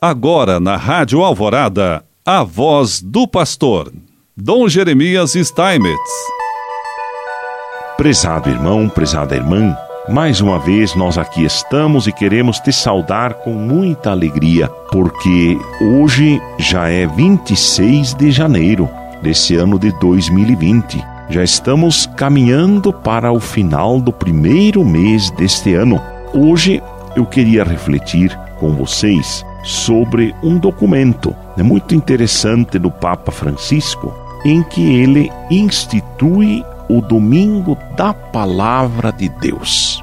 Agora na Rádio Alvorada, a voz do pastor, Dom Jeremias Steinmetz. Prezado irmão, prezada irmã, mais uma vez nós aqui estamos e queremos te saudar com muita alegria, porque hoje já é 26 de janeiro desse ano de 2020. Já estamos caminhando para o final do primeiro mês deste ano. Hoje eu queria refletir com vocês sobre um documento né, muito interessante do Papa Francisco, em que ele institui o domingo da Palavra de Deus.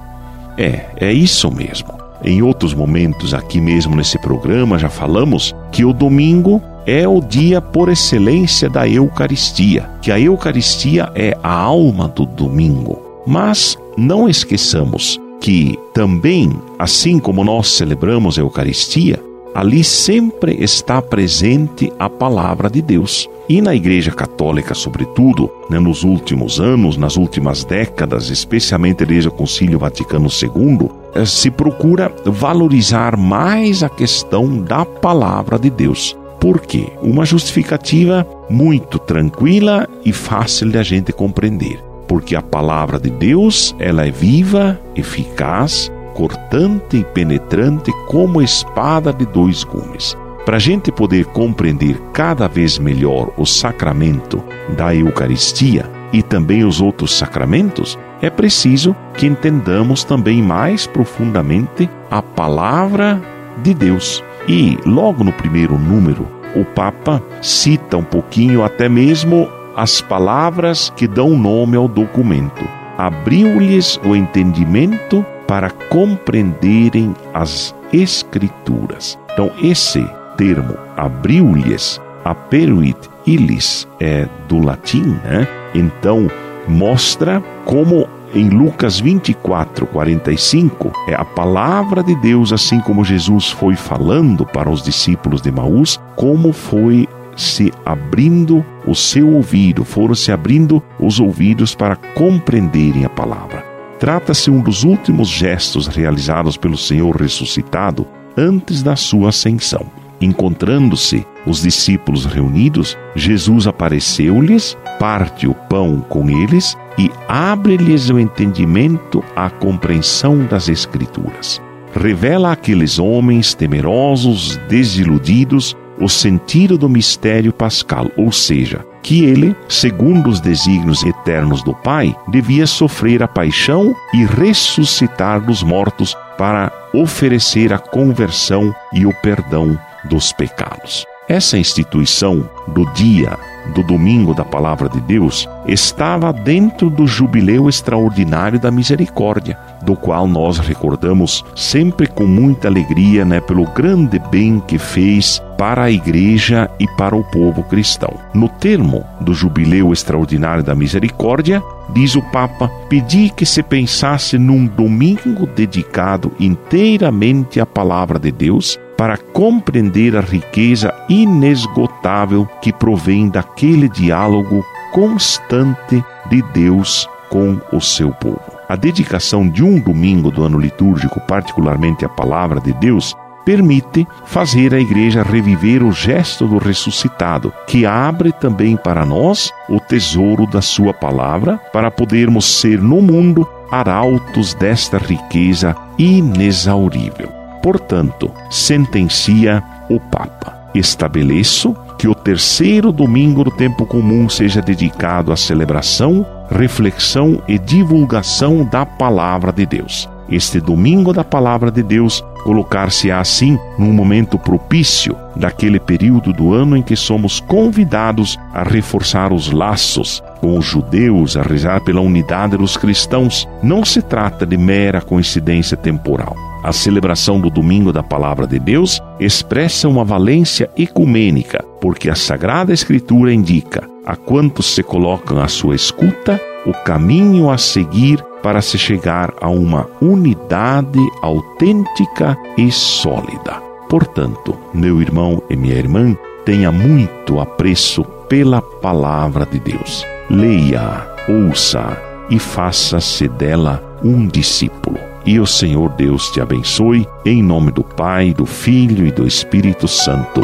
É, é isso mesmo. Em outros momentos, aqui mesmo nesse programa, já falamos que o domingo é o dia por excelência da Eucaristia, que a Eucaristia é a alma do domingo. Mas não esqueçamos que também, assim como nós celebramos a Eucaristia, ali sempre está presente a palavra de Deus. E na Igreja Católica, sobretudo, né, nos últimos anos, nas últimas décadas, especialmente desde o Concílio Vaticano II, eh, se procura valorizar mais a questão da palavra de Deus. Por quê? Uma justificativa muito tranquila e fácil de a gente compreender. Porque a palavra de Deus, ela é viva, eficaz, cortante e penetrante como espada de dois gumes. Para a gente poder compreender cada vez melhor o sacramento da Eucaristia e também os outros sacramentos, é preciso que entendamos também mais profundamente a palavra de Deus. E logo no primeiro número, o Papa cita um pouquinho até mesmo as palavras que dão nome ao documento. Abriu-lhes o entendimento para compreenderem as Escrituras. Então, esse termo abriu-lhes, aperuit ilis, é do latim, né? Então, mostra como em Lucas 24, 45, é a palavra de Deus, assim como Jesus foi falando para os discípulos de Maús, como foi se abrindo o seu ouvido, foram se abrindo os ouvidos para compreenderem a palavra. Trata-se um dos últimos gestos realizados pelo Senhor ressuscitado antes da sua ascensão. Encontrando-se os discípulos reunidos, Jesus apareceu-lhes, parte o pão com eles e abre-lhes o entendimento à compreensão das Escrituras. Revela àqueles homens temerosos, desiludidos, o sentido do mistério pascal, ou seja, que ele, segundo os desígnios eternos do Pai, devia sofrer a paixão e ressuscitar dos mortos para oferecer a conversão e o perdão dos pecados. Essa instituição do dia do domingo da palavra de Deus estava dentro do jubileu extraordinário da misericórdia, do qual nós recordamos sempre com muita alegria, né, pelo grande bem que fez para a igreja e para o povo cristão. No termo do jubileu extraordinário da misericórdia, diz o Papa, pedi que se pensasse num domingo dedicado inteiramente à palavra de Deus para compreender a riqueza inesgotável que provém daquele diálogo constante de Deus com o seu povo. A dedicação de um domingo do ano litúrgico, particularmente à palavra de Deus, permite fazer a igreja reviver o gesto do ressuscitado, que abre também para nós o tesouro da sua palavra, para podermos ser no mundo arautos desta riqueza inexaurível. Portanto, sentencia o Papa: estabeleço que o terceiro domingo do tempo comum seja dedicado à celebração, reflexão e divulgação da palavra de Deus. Este domingo da palavra de Deus colocar-se assim num momento propício daquele período do ano em que somos convidados a reforçar os laços com os judeus, a rezar pela unidade dos cristãos. Não se trata de mera coincidência temporal. A celebração do Domingo da Palavra de Deus expressa uma valência ecumênica, porque a Sagrada Escritura indica a quantos se colocam à sua escuta o caminho a seguir para se chegar a uma unidade autêntica e sólida. Portanto, meu irmão e minha irmã, tenha muito apreço pela palavra de Deus. Leia, ouça e faça-se dela um discípulo. e o Senhor Deus te abençoe, em nome do Pai, do Filho e do Espírito Santo.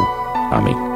Amém.